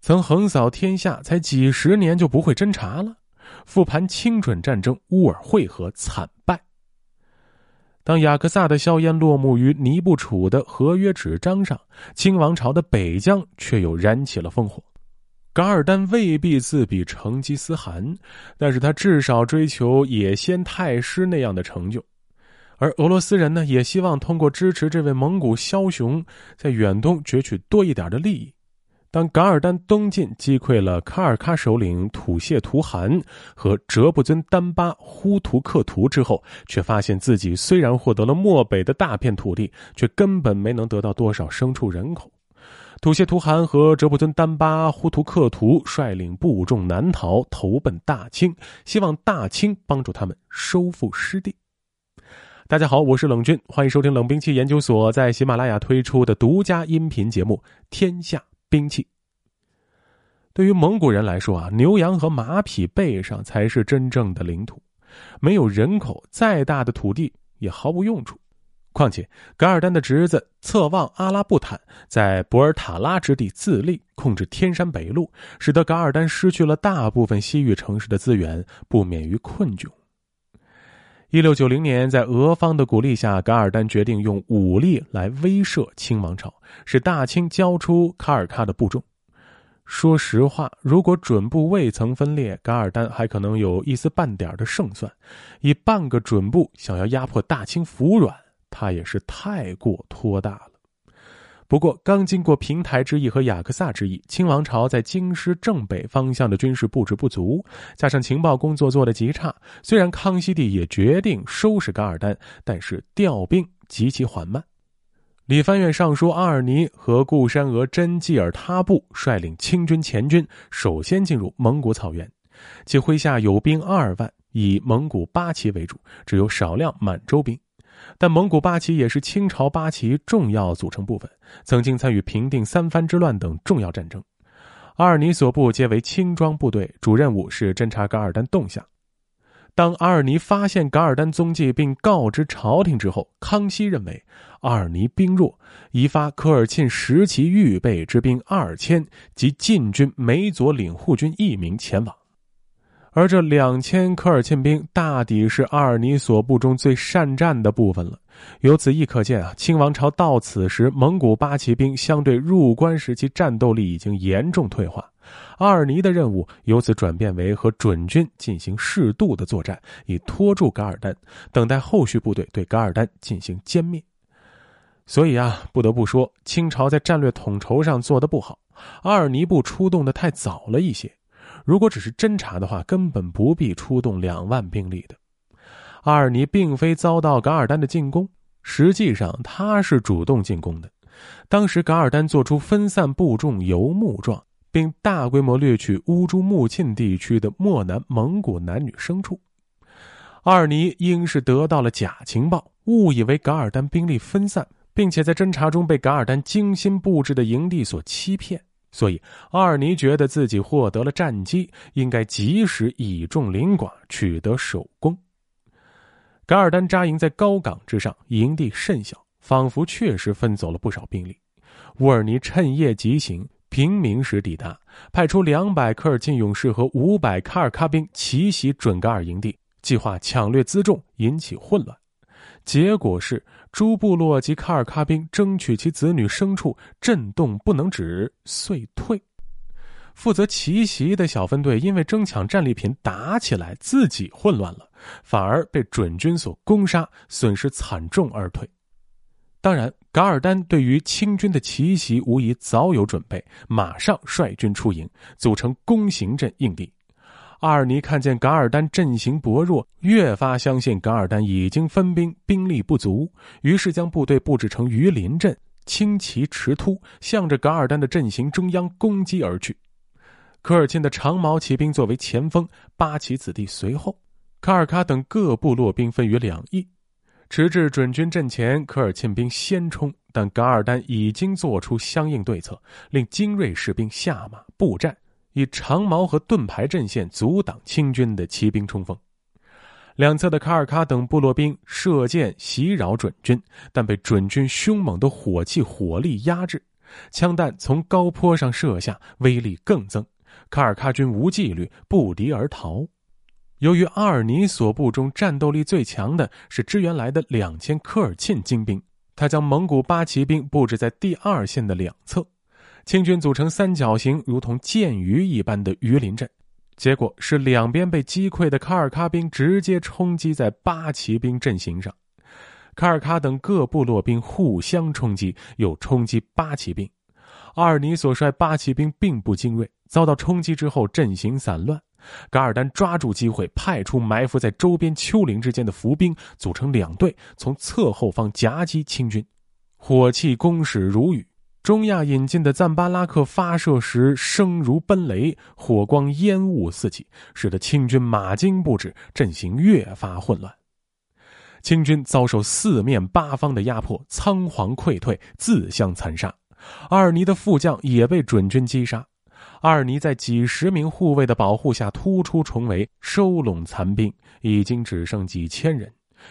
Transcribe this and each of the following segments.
曾横扫天下，才几十年就不会侦查了。复盘清准战争，乌尔会合惨败。当雅克萨的硝烟落幕于尼布楚的合约纸张上，清王朝的北疆却又燃起了烽火。噶尔丹未必自比成吉思汗，但是他至少追求野先太师那样的成就。而俄罗斯人呢，也希望通过支持这位蒙古枭雄，在远东攫取多一点的利益。当噶尔丹东进，击溃了卡尔喀首领土谢图汗和哲布尊丹巴呼图克图之后，却发现自己虽然获得了漠北的大片土地，却根本没能得到多少牲畜人口。土谢图汗和哲布尊丹巴呼图克图率领部众南逃，投奔大清，希望大清帮助他们收复失地。大家好，我是冷军，欢迎收听冷兵器研究所在喜马拉雅推出的独家音频节目《天下兵器》。对于蒙古人来说啊，牛羊和马匹背上才是真正的领土，没有人口，再大的土地也毫无用处。况且，噶尔丹的侄子策旺阿拉布坦在博尔塔拉之地自立，控制天山北路，使得噶尔丹失去了大部分西域城市的资源，不免于困窘。一六九零年，在俄方的鼓励下，噶尔丹决定用武力来威慑清王朝，使大清交出卡尔喀的部众。说实话，如果准部未曾分裂，噶尔丹还可能有一丝半点的胜算。以半个准部想要压迫大清服软，他也是太过拖大了。不过，刚经过平台之役和雅克萨之役，清王朝在京师正北方向的军事布置不足，加上情报工作做得极差，虽然康熙帝也决定收拾噶尔丹，但是调兵极其缓慢。李藩院尚书阿尔尼和固山额真济尔他部率领清军前军，首先进入蒙古草原，其麾下有兵二万，以蒙古八旗为主，只有少量满洲兵。但蒙古八旗也是清朝八旗重要组成部分，曾经参与平定三藩之乱等重要战争。阿尔尼所部皆为轻装部队，主任务是侦察噶尔丹动向。当阿尔尼发现噶尔丹踪迹并告知朝廷之后，康熙认为阿尔尼兵弱，移发科尔沁十旗预备之兵二千及禁军梅佐领护军一名前往。而这两千科尔沁兵大抵是阿尔尼所部中最善战的部分了。由此亦可见啊，清王朝到此时，蒙古八旗兵相对入关时期战斗力已经严重退化。阿尔尼的任务由此转变为和准军进行适度的作战，以拖住噶尔丹，等待后续部队对噶尔丹进行歼灭。所以啊，不得不说，清朝在战略统筹上做得不好，阿尔尼部出动的太早了一些。如果只是侦查的话，根本不必出动两万兵力的。阿尔尼并非遭到噶尔丹的进攻，实际上他是主动进攻的。当时噶尔丹做出分散部众游牧状，并大规模掠取乌珠穆沁地区的漠南蒙古男女牲畜。阿尔尼应是得到了假情报，误以为噶尔丹兵力分散，并且在侦查中被噶尔丹精心布置的营地所欺骗。所以，阿尔尼觉得自己获得了战机，应该及时以重凌寡，取得首功。噶尔丹扎营在高岗之上，营地甚小，仿佛确实分走了不少兵力。乌尔尼趁夜急行，平明时抵达，派出两百科尔沁勇士和五百卡尔喀兵奇袭准噶尔营地，计划抢掠辎重，引起混乱。结果是。诸部落及卡尔喀兵争取其子女牲畜，震动不能止，遂退。负责奇袭的小分队因为争抢战利品打起来，自己混乱了，反而被准军所攻杀，损失惨重而退。当然，噶尔丹对于清军的奇袭无疑早有准备，马上率军出营，组成弓形阵应敌。阿尔尼看见噶尔丹阵型薄弱，越发相信噶尔丹已经分兵，兵力不足，于是将部队布置成鱼鳞阵，轻骑驰突，向着噶尔丹的阵型中央攻击而去。科尔沁的长矛骑兵作为前锋，八旗子弟随后，卡尔喀等各部落兵分于两翼，迟至准军阵前，科尔沁兵先冲，但噶尔丹已经做出相应对策，令精锐士兵下马布战。以长矛和盾牌阵线阻挡清军的骑兵冲锋，两侧的卡尔喀等部落兵射箭袭扰准军，但被准军凶猛的火器火力压制。枪弹从高坡上射下，威力更增。卡尔喀军无纪律，不敌而逃。由于阿尔尼所部中战斗力最强的是支援来的两千科尔沁精兵，他将蒙古八旗兵布置在第二线的两侧，清军组成三角形，如同箭鱼一般的鱼鳞阵。结果是两边被击溃的卡尔喀兵直接冲击在八旗兵阵型上，卡尔喀等各部落兵互相冲击，又冲击八旗兵。阿尔尼所率八旗兵并不精锐，遭到冲击之后阵型散乱。噶尔丹抓住机会，派出埋伏在周边丘陵之间的伏兵，组成两队，从侧后方夹击清军。火器攻势如雨，中亚引进的赞巴拉克发射时声如奔雷，火光烟雾四起，使得清军马惊不止，阵型越发混乱。清军遭受四面八方的压迫，仓皇溃退，自相残杀。阿尔尼的副将也被准军击杀。阿尔尼在几十名护卫的保护下突出重围，收拢残兵，已经只剩几千人，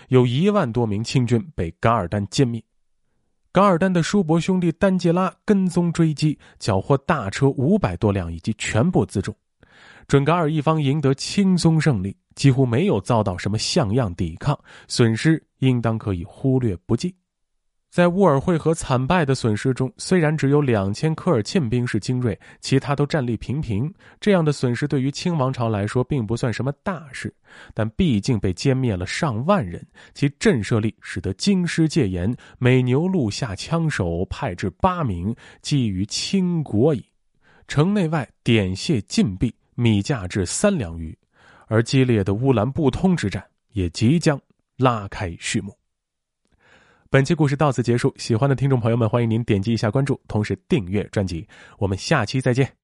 有一万多名清军被噶尔丹歼灭。噶尔丹的叔伯兄弟丹吉拉跟踪追击，缴获大车五百多辆以及全部辎重，准噶尔一方赢得轻松胜利，几乎没有遭到什么像样抵抗，损失应当可以忽略不计。在乌尔会河惨败的损失中，虽然只有两千科尔沁兵是精锐，其他都战力平平。这样的损失对于清王朝来说并不算什么大事，但毕竟被歼灭了上万人，其震慑力使得京师戒严，每牛录下枪手派至八名，基于清国矣。城内外点械禁闭，米价至三两余，而激烈的乌兰布通之战也即将拉开序幕。本期故事到此结束，喜欢的听众朋友们，欢迎您点击一下关注，同时订阅专辑。我们下期再见。